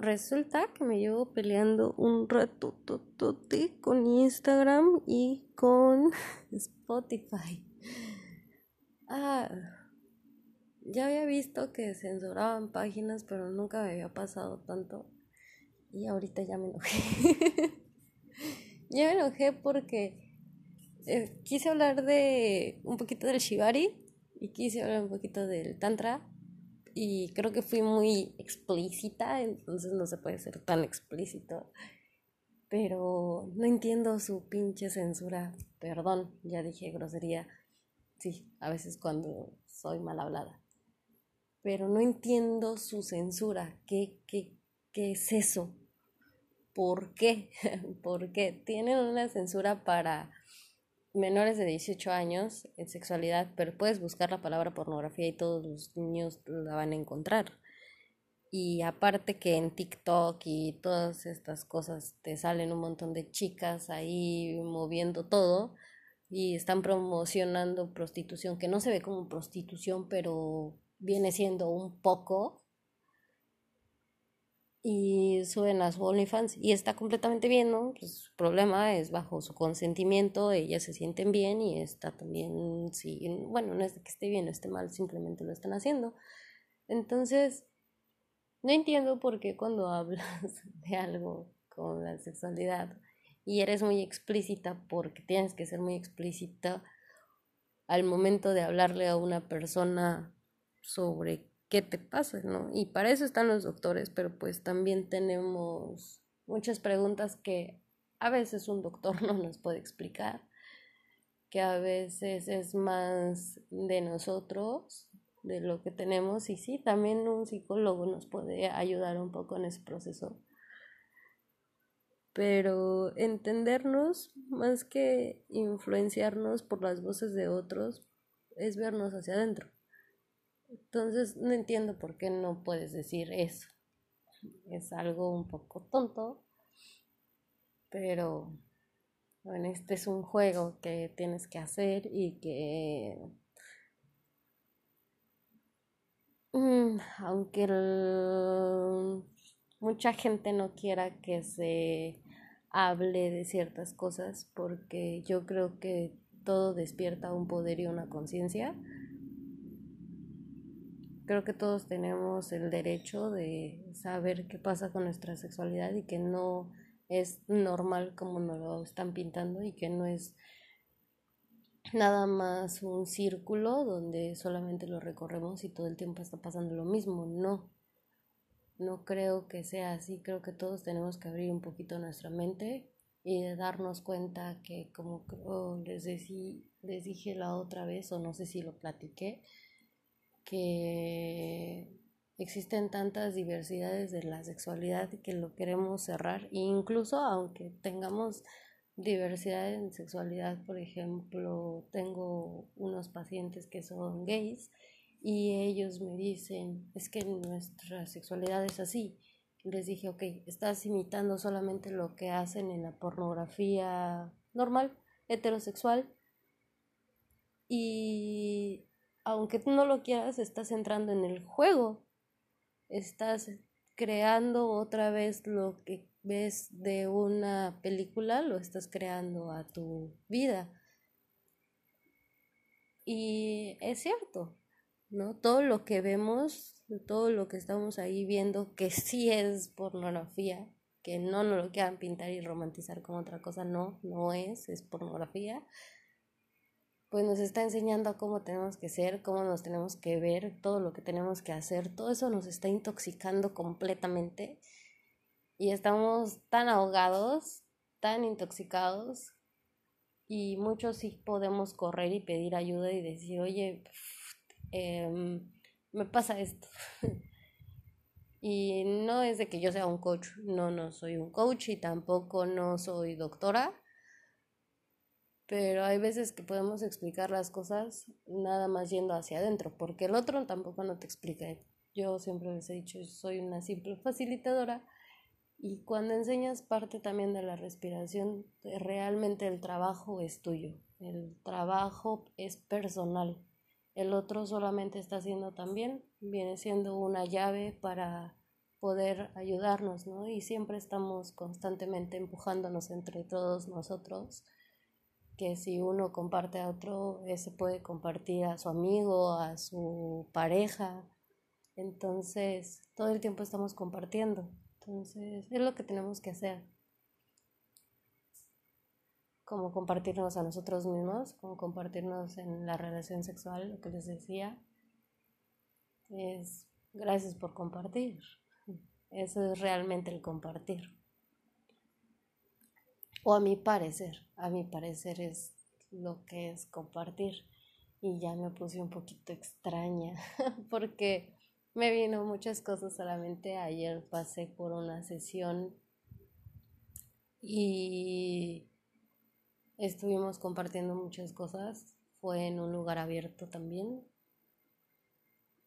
Resulta que me llevo peleando un rato con Instagram y con Spotify. Ah, ya había visto que censuraban páginas, pero nunca me había pasado tanto. Y ahorita ya me enojé. ya me enojé porque eh, quise hablar de un poquito del Shibari y quise hablar un poquito del Tantra y creo que fui muy explícita, entonces no se puede ser tan explícito. Pero no entiendo su pinche censura. Perdón, ya dije grosería. Sí, a veces cuando soy mal hablada. Pero no entiendo su censura. ¿Qué, qué, qué es eso? ¿Por qué? ¿Por qué? Tienen una censura para menores de 18 años en sexualidad, pero puedes buscar la palabra pornografía y todos los niños la van a encontrar. Y aparte que en TikTok y todas estas cosas te salen un montón de chicas ahí moviendo todo y están promocionando prostitución, que no se ve como prostitución, pero viene siendo un poco y suben a su OnlyFans y está completamente bien, ¿no? Pues su problema es bajo su consentimiento, ellas se sienten bien y está también, sí, bueno, no es que esté bien o esté mal, simplemente lo están haciendo. Entonces, no entiendo por qué cuando hablas de algo con la sexualidad y eres muy explícita, porque tienes que ser muy explícita al momento de hablarle a una persona sobre qué te pasa, ¿no? Y para eso están los doctores, pero pues también tenemos muchas preguntas que a veces un doctor no nos puede explicar, que a veces es más de nosotros, de lo que tenemos, y sí, también un psicólogo nos puede ayudar un poco en ese proceso. Pero entendernos, más que influenciarnos por las voces de otros, es vernos hacia adentro. Entonces no entiendo por qué no puedes decir eso. Es algo un poco tonto, pero bueno, este es un juego que tienes que hacer y que mm, aunque mucha gente no quiera que se hable de ciertas cosas porque yo creo que todo despierta un poder y una conciencia creo que todos tenemos el derecho de saber qué pasa con nuestra sexualidad y que no es normal como nos lo están pintando y que no es nada más un círculo donde solamente lo recorremos y todo el tiempo está pasando lo mismo. No, no creo que sea así. Creo que todos tenemos que abrir un poquito nuestra mente y darnos cuenta que como les, les dije la otra vez o no sé si lo platiqué, que existen tantas diversidades de la sexualidad que lo queremos cerrar e incluso aunque tengamos diversidad en sexualidad por ejemplo tengo unos pacientes que son gays y ellos me dicen es que nuestra sexualidad es así les dije ok estás imitando solamente lo que hacen en la pornografía normal heterosexual y aunque tú no lo quieras, estás entrando en el juego. Estás creando otra vez lo que ves de una película, lo estás creando a tu vida. Y es cierto, ¿no? Todo lo que vemos, todo lo que estamos ahí viendo, que sí es pornografía, que no nos lo quieran pintar y romantizar como otra cosa, no, no es, es pornografía pues nos está enseñando cómo tenemos que ser, cómo nos tenemos que ver, todo lo que tenemos que hacer, todo eso nos está intoxicando completamente y estamos tan ahogados, tan intoxicados y muchos sí podemos correr y pedir ayuda y decir, oye, em, me pasa esto. Y no es de que yo sea un coach, no, no soy un coach y tampoco no soy doctora, pero hay veces que podemos explicar las cosas nada más yendo hacia adentro, porque el otro tampoco no te explica. Yo siempre les he dicho, soy una simple facilitadora y cuando enseñas parte también de la respiración, realmente el trabajo es tuyo, el trabajo es personal el otro solamente está haciendo también, viene siendo una llave para poder ayudarnos, ¿no? Y siempre estamos constantemente empujándonos entre todos nosotros, que si uno comparte a otro, ese puede compartir a su amigo, a su pareja. Entonces, todo el tiempo estamos compartiendo. Entonces, es lo que tenemos que hacer como compartirnos a nosotros mismos, como compartirnos en la relación sexual, lo que les decía, es gracias por compartir. Eso es realmente el compartir. O a mi parecer, a mi parecer es lo que es compartir. Y ya me puse un poquito extraña porque me vino muchas cosas solamente. Ayer pasé por una sesión y Estuvimos compartiendo muchas cosas, fue en un lugar abierto también.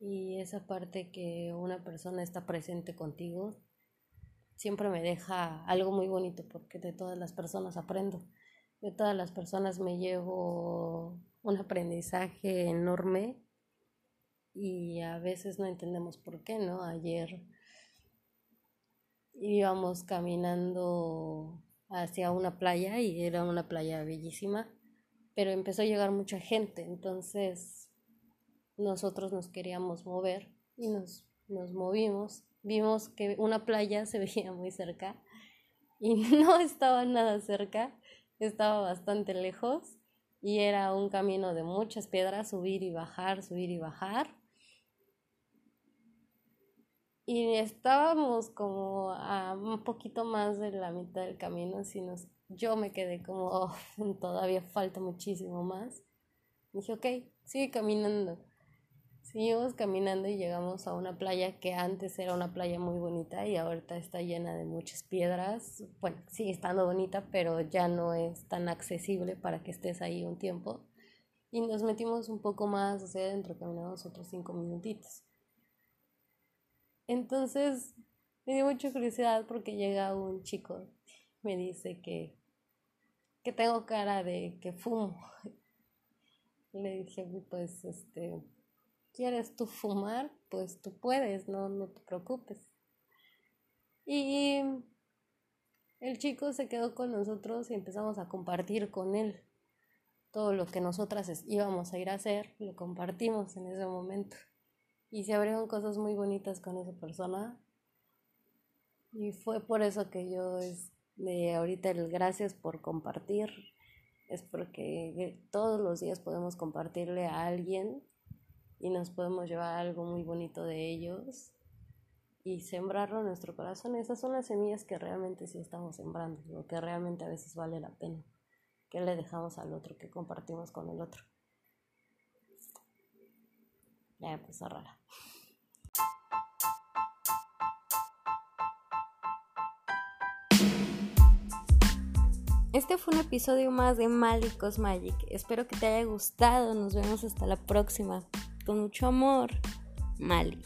Y esa parte que una persona está presente contigo siempre me deja algo muy bonito porque de todas las personas aprendo. De todas las personas me llevo un aprendizaje enorme y a veces no entendemos por qué, ¿no? Ayer íbamos caminando hacia una playa y era una playa bellísima, pero empezó a llegar mucha gente, entonces nosotros nos queríamos mover y nos, nos movimos, vimos que una playa se veía muy cerca y no estaba nada cerca, estaba bastante lejos y era un camino de muchas piedras, subir y bajar, subir y bajar y estábamos como a un poquito más de la mitad del camino, así nos, yo me quedé como, oh, todavía falta muchísimo más. dije, ok, sigue caminando. Seguimos caminando y llegamos a una playa que antes era una playa muy bonita y ahorita está llena de muchas piedras. Bueno, sigue estando bonita, pero ya no es tan accesible para que estés ahí un tiempo. Y nos metimos un poco más hacia adentro, caminamos otros cinco minutitos. Entonces me dio mucha curiosidad porque llega un chico, me dice que, que tengo cara de que fumo. Le dije, pues, este, ¿quieres tú fumar? Pues tú puedes, no, no te preocupes. Y el chico se quedó con nosotros y empezamos a compartir con él todo lo que nosotras íbamos a ir a hacer, lo compartimos en ese momento y se abrieron cosas muy bonitas con esa persona. Y fue por eso que yo es de ahorita el gracias por compartir. Es porque todos los días podemos compartirle a alguien y nos podemos llevar algo muy bonito de ellos y sembrarlo en nuestro corazón. Esas son las semillas que realmente sí estamos sembrando, lo que realmente a veces vale la pena. Que le dejamos al otro, que compartimos con el otro. Ya me puso rara. Este fue un episodio más de Malicos Magic. Espero que te haya gustado. Nos vemos hasta la próxima. Con mucho amor, Mali.